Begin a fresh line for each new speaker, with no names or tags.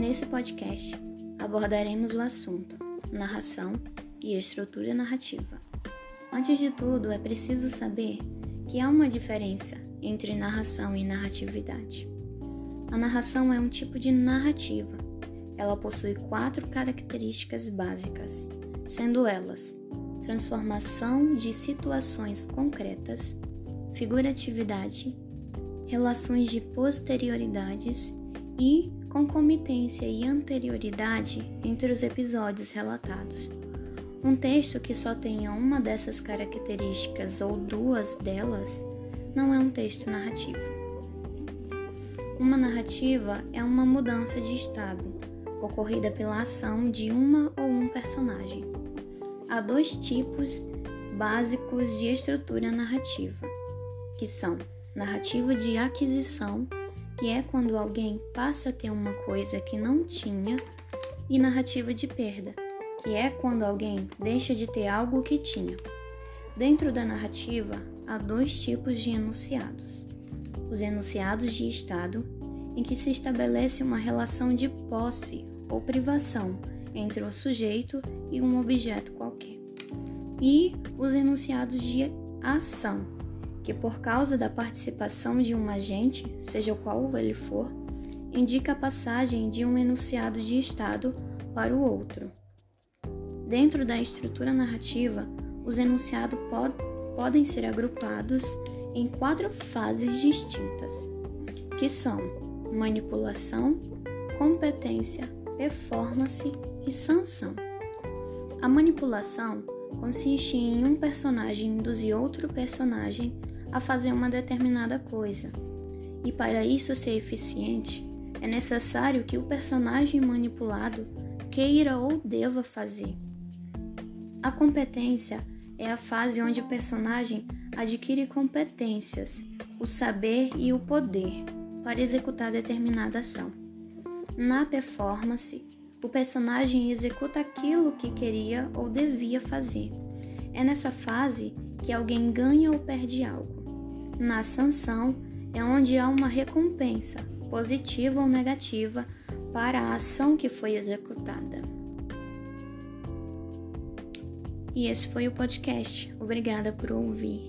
Nesse podcast, abordaremos o assunto narração e estrutura narrativa. Antes de tudo, é preciso saber que há uma diferença entre narração e narratividade. A narração é um tipo de narrativa. Ela possui quatro características básicas, sendo elas transformação de situações concretas, figuratividade, relações de posterioridades e concomitância e anterioridade entre os episódios relatados. Um texto que só tenha uma dessas características ou duas delas não é um texto narrativo. Uma narrativa é uma mudança de estado ocorrida pela ação de uma ou um personagem. Há dois tipos básicos de estrutura narrativa, que são narrativa de aquisição que é quando alguém passa a ter uma coisa que não tinha, e narrativa de perda, que é quando alguém deixa de ter algo que tinha. Dentro da narrativa, há dois tipos de enunciados: os enunciados de estado, em que se estabelece uma relação de posse ou privação entre o sujeito e um objeto qualquer, e os enunciados de ação, que, por causa da participação de um agente, seja qual ele for, indica a passagem de um enunciado de estado para o outro. Dentro da estrutura narrativa, os enunciados pod podem ser agrupados em quatro fases distintas, que são manipulação, competência, performance e sanção. A manipulação consiste em um personagem induzir outro personagem a fazer uma determinada coisa. E para isso ser eficiente, é necessário que o personagem manipulado queira ou deva fazer. A competência é a fase onde o personagem adquire competências, o saber e o poder para executar determinada ação. Na performance, o personagem executa aquilo que queria ou devia fazer. É nessa fase que alguém ganha ou perde algo. Na sanção é onde há uma recompensa, positiva ou negativa, para a ação que foi executada. E esse foi o podcast. Obrigada por ouvir.